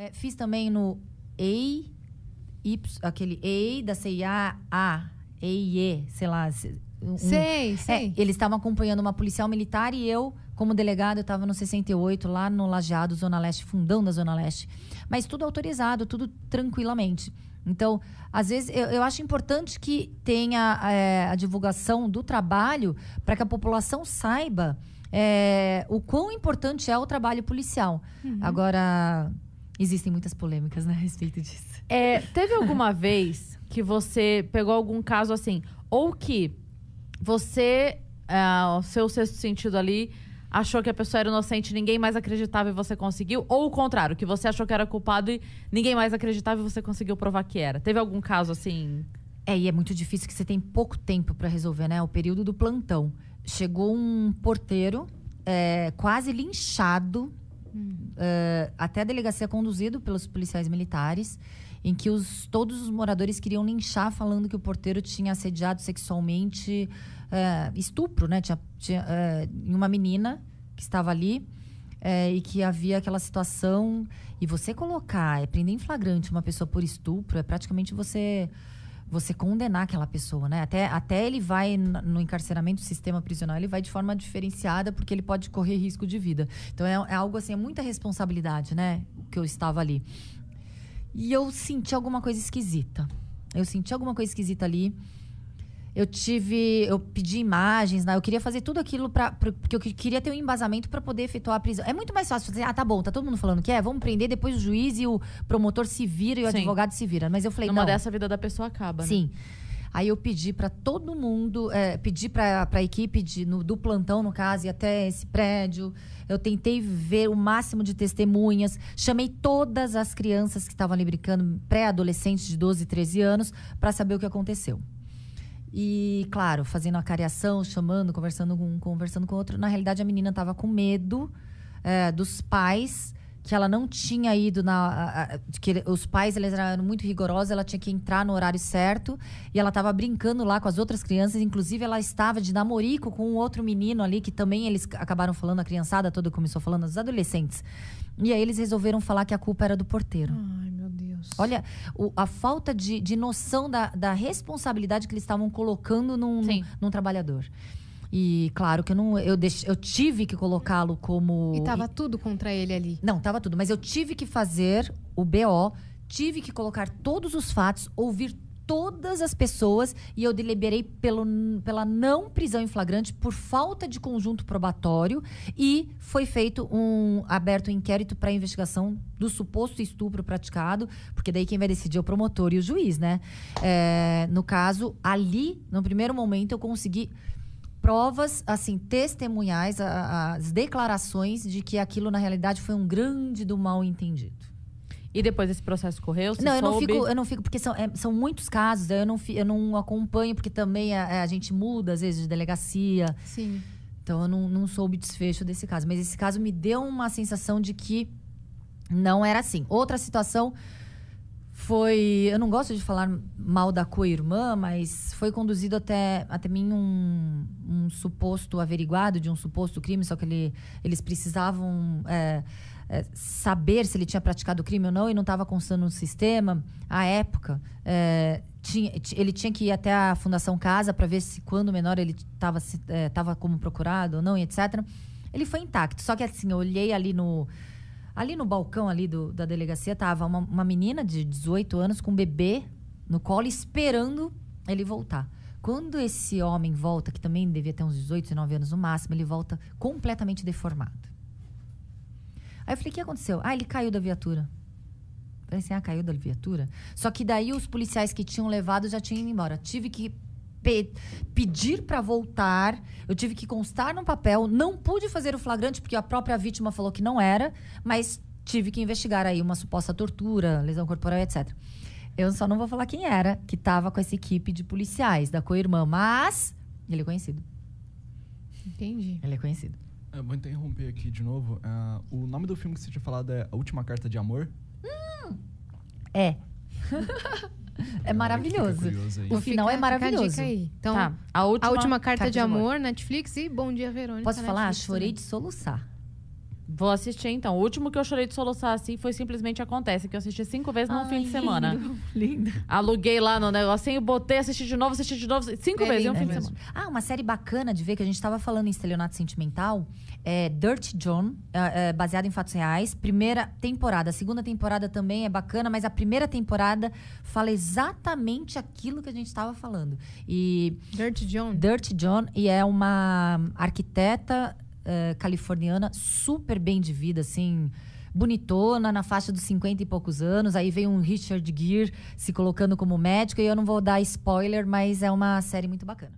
É, fiz também no EI, Y, aquele EI da CIA, A, EIE, sei lá. um- Sei, É, sei. eles estavam acompanhando uma policial militar e eu, como delegado, eu estava no 68, lá no Lajeado, Zona Leste, fundão da Zona Leste. Mas tudo autorizado, tudo tranquilamente. Então, às vezes, eu, eu acho importante que tenha é, a divulgação do trabalho para que a população saiba é, o quão importante é o trabalho policial. Agora, existem muitas polêmicas né, a respeito disso. É, teve alguma vez que você pegou algum caso assim, ou que você, ah, o seu sexto sentido ali, achou que a pessoa era inocente, ninguém mais acreditava e você conseguiu? Ou o contrário, que você achou que era culpado e ninguém mais acreditava e você conseguiu provar que era? Teve algum caso assim? É, e é muito difícil que você tem pouco tempo para resolver, né? O período do plantão. Chegou um porteiro é, quase linchado, é, até a delegacia conduzido pelos policiais militares, em que os, todos os moradores queriam linchar, falando que o porteiro tinha assediado sexualmente, é, estupro, né? Tinha, tinha, é, em uma menina que estava ali. é, e que havia aquela situação. E você colocar, é prender em flagrante uma pessoa por estupro, é praticamente você você condenar aquela pessoa, né? Até, até ele vai no encarceramento, sistema prisional, ele vai de forma diferenciada, porque ele pode correr risco de vida. Então é, é algo assim, é muita responsabilidade, né? O que eu estava ali. E eu senti alguma coisa esquisita. Eu senti alguma coisa esquisita ali. Eu tive. Eu pedi imagens, né? Eu queria fazer tudo aquilo pra- porque eu que- queria ter um embasamento para poder efetuar a prisão. É muito mais fácil fazer, ah, tá bom, tá todo mundo falando que é, vamos prender, depois o juiz e o promotor se vira e o Sim. advogado se vira. Mas eu falei, Numa não. dessa a vida da pessoa acaba, né? Sim. Aí eu pedi para todo mundo, é, pedi para a equipe de, no- do plantão, no caso, e até esse prédio. Eu tentei ver o máximo de testemunhas. Chamei todas as crianças que estavam ali brincando, pré-adolescentes de 12, 13 anos, para saber o que aconteceu. E, claro, fazendo a cariação, chamando, conversando com um, conversando com outro. Na realidade, a menina estava com medo é, dos pais, que ela não tinha ido na. a- a- que os pais eles eram muito rigorosos, ela tinha que entrar no horário certo. E ela estava brincando lá com as outras crianças. Inclusive, ela estava de namorico com um outro menino ali, que também eles acabaram falando, a criançada toda começou falando, os adolescentes. E aí eles resolveram falar que a culpa era do porteiro. Ai, Deus. Olha o- a falta de, de noção da, da responsabilidade que eles estavam colocando num, num, num trabalhador. E claro que eu não. Eu, deix, eu tive que colocá-lo como. E tava tudo contra ele ali. Não, tava tudo. Mas eu tive que fazer o BO, tive que colocar todos os fatos, ouvir todas as pessoas e eu deliberei pelo, pela não prisão em flagrante por falta de conjunto probatório e foi feito um aberto um inquérito para investigação do suposto estupro praticado, porque daí quem vai decidir é o promotor e o juiz, né? É, no caso, ali, no primeiro momento, eu consegui provas, assim, testemunhais, as declarações de que aquilo, na realidade, foi um grande do mal entendido. E depois esse processo correu? Você não, eu não soube? fico, eu não fico, porque são, é, são muitos casos, eu não, fi- eu não acompanho, porque também a, a gente muda, às vezes, de delegacia. Sim. Então eu não, não soube desfecho desse caso. Mas esse caso me deu uma sensação de que não era assim. Outra situação foi. Eu não gosto de falar mal da co-irmã, mas foi conduzido até, até mim um, um suposto averiguado de um suposto crime, só que ele, eles precisavam. é, é, saber se ele tinha praticado o crime ou não e não estava constando no sistema. À época, é, tinha, ti- ele tinha que ir até a Fundação Casa para ver se quando menor ele estava tava como procurado ou não etc. Ele foi intacto. Só que assim, eu olhei ali no ali no balcão ali do, da delegacia tava uma, uma menina de 18 anos com um bebê no colo esperando ele voltar. Quando esse homem volta, que também devia ter uns 18, 19 anos no máximo, ele volta completamente deformado. Aí eu falei, o que aconteceu? Ah, ele caiu da viatura. Falei assim, ah, caiu da viatura? Só que daí os policiais que tinham levado já tinham ido embora. Tive que pe- pedir para voltar, eu tive que constar no papel, não pude fazer o flagrante porque a própria vítima falou que não era, mas tive que investigar aí uma suposta tortura, lesão corporal, etc. Eu só não vou falar quem era que estava com essa equipe de policiais da co-irmã, mas ele é conhecido. Entendi. Ele é conhecido. Eu vou interromper aqui de novo. Ah, o nome do filme que você tinha falado é A Última Carta de Amor. É. é maravilhoso. O final Fica- é maravilhoso. Fica dica aí. Então, Tá. A última, a última carta, Carta de, de amor. amor, Netflix e Bom Dia Verônica. Posso falar? Netflix Chorei também. de soluçar. Vou assistir então. O último que eu chorei de soluçar assim foi simplesmente Acontece, que eu assisti cinco vezes num Ai, fim de semana. Lindo. Aluguei lá no negocinho, botei, assisti de novo, assisti de novo, cinco É vezes em um fim de mesmo. semana. Ah, uma série bacana de ver, que a gente tava falando em estelionato sentimental, é Dirt John, é, é, baseado em fatos reais. Primeira temporada, a segunda temporada também é bacana, mas a primeira temporada fala exatamente aquilo que a gente tava falando. E Dirt John. Dirt John, e é uma arquiteta eh, californiana super bem de vida, assim, bonitona, na faixa dos 50 e poucos anos. Aí vem um Richard Gere se colocando como médico, e eu não vou dar spoiler, mas é uma série muito bacana.